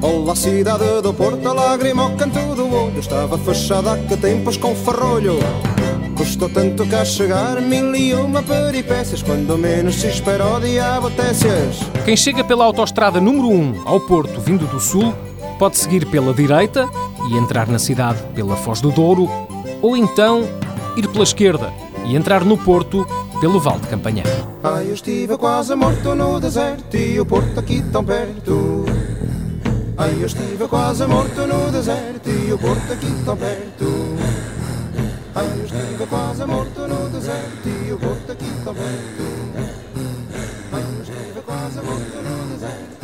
Olá cidade do Porto, lágrima ao canto do olho. Estava fechada há que tempos com ferrolho. Custou tanto cá chegar, mil e uma peripécias Quando menos se espera o diabo técias Quem chega pela autoestrada número 1 ao Porto, vindo do Sul, pode seguir pela direita e entrar na cidade pela Foz do Douro, ou então ir pela esquerda e entrar no Porto pelo Val de Campanhã. Ah, eu estive quase morto no deserto e o Porto aqui tão perto. Ah, eu estive quase morto no deserto e o Porto aqui tão perto. Ah, eu estive quase morto no deserto e o Porto aqui tão perto. Ah, eu estive quase morto no deserto.